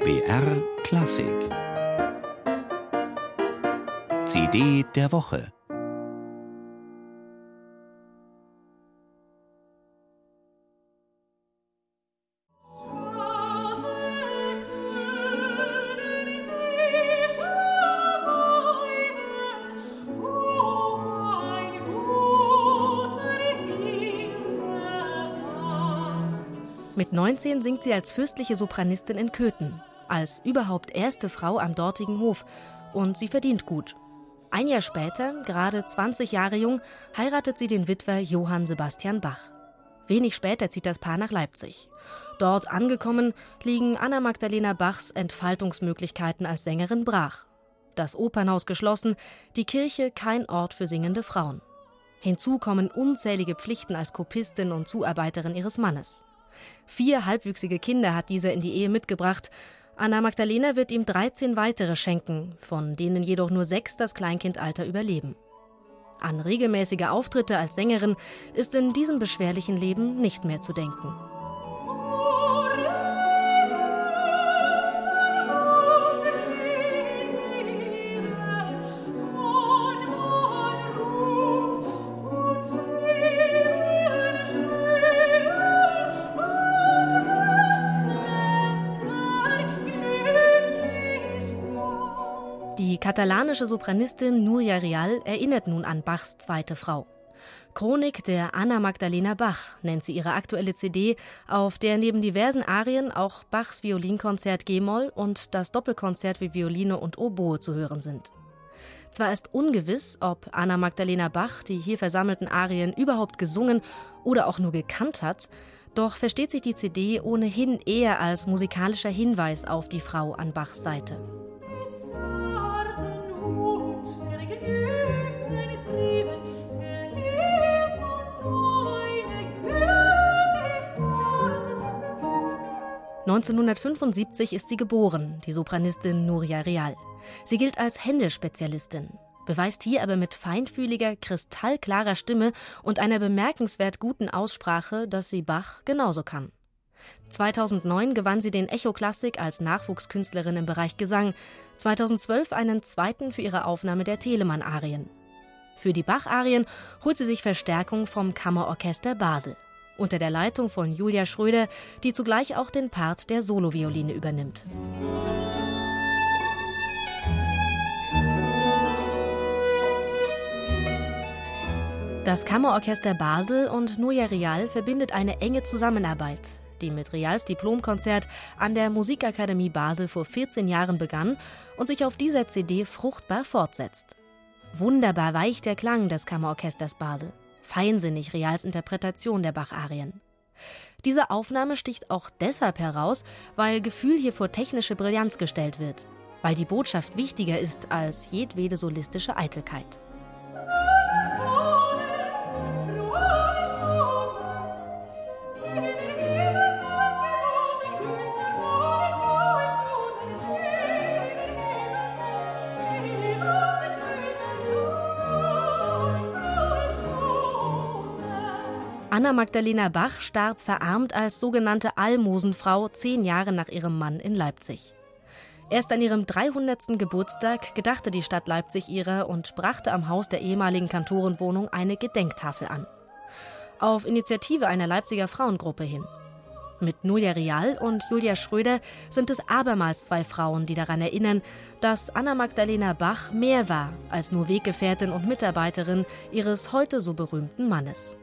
BR Klassik. CD der Woche. Mit 19 singt sie als fürstliche Sopranistin in Köthen, als überhaupt erste Frau am dortigen Hof. Und sie verdient gut. Ein Jahr später, gerade 20 Jahre jung, heiratet sie den Witwer Johann Sebastian Bach. Wenig später zieht das Paar nach Leipzig. Dort angekommen, liegen Anna Magdalena Bachs Entfaltungsmöglichkeiten als Sängerin brach. Das Opernhaus geschlossen, die Kirche kein Ort für singende Frauen. Hinzu kommen unzählige Pflichten als Kopistin und Zuarbeiterin ihres Mannes. Vier halbwüchsige Kinder hat dieser in die Ehe mitgebracht. Anna Magdalena wird ihm 13 weitere schenken, von denen jedoch nur sechs das Kleinkindalter überleben. An regelmäßige Auftritte als Sängerin ist in diesem beschwerlichen Leben nicht mehr zu denken. Die katalanische Sopranistin Nuria Real erinnert nun an Bachs zweite Frau. Chronik der Anna Magdalena Bach nennt sie ihre aktuelle CD, auf der neben diversen Arien auch Bachs Violinkonzert G-Moll und das Doppelkonzert für Violine und Oboe zu hören sind. Zwar ist ungewiss, ob Anna Magdalena Bach die hier versammelten Arien überhaupt gesungen oder auch nur gekannt hat, doch versteht sich die CD ohnehin eher als musikalischer Hinweis auf die Frau an Bachs Seite. 1975 ist sie geboren, die Sopranistin Nuria Real. Sie gilt als Händelspezialistin, beweist hier aber mit feinfühliger, kristallklarer Stimme und einer bemerkenswert guten Aussprache, dass sie Bach genauso kann. 2009 gewann sie den Echo Klassik als Nachwuchskünstlerin im Bereich Gesang, 2012 einen zweiten für ihre Aufnahme der Telemann-Arien. Für die Bach-Arien holt sie sich Verstärkung vom Kammerorchester Basel unter der Leitung von Julia Schröder, die zugleich auch den Part der Solovioline übernimmt. Das Kammerorchester Basel und Nuja Real verbindet eine enge Zusammenarbeit, die mit Reals Diplomkonzert an der Musikakademie Basel vor 14 Jahren begann und sich auf dieser CD fruchtbar fortsetzt. Wunderbar weich der Klang des Kammerorchesters Basel feinsinnig Reals Interpretation der Bach-Arien. Diese Aufnahme sticht auch deshalb heraus, weil Gefühl hier vor technische Brillanz gestellt wird, weil die Botschaft wichtiger ist als jedwede solistische Eitelkeit. 'Anna Magdalena Bach starb verarmt als sogenannte Almosenfrau zehn Jahre nach ihrem Mann in Leipzig. Erst an ihrem 300. Geburtstag gedachte die Stadt Leipzig ihrer und brachte am Haus der ehemaligen Kantorenwohnung eine Gedenktafel an. Auf Initiative einer Leipziger Frauengruppe hin. Mit Nuja Real und Julia Schröder sind es abermals zwei Frauen, die daran erinnern, dass Anna Magdalena Bach mehr war als nur Weggefährtin und Mitarbeiterin ihres heute so berühmten Mannes.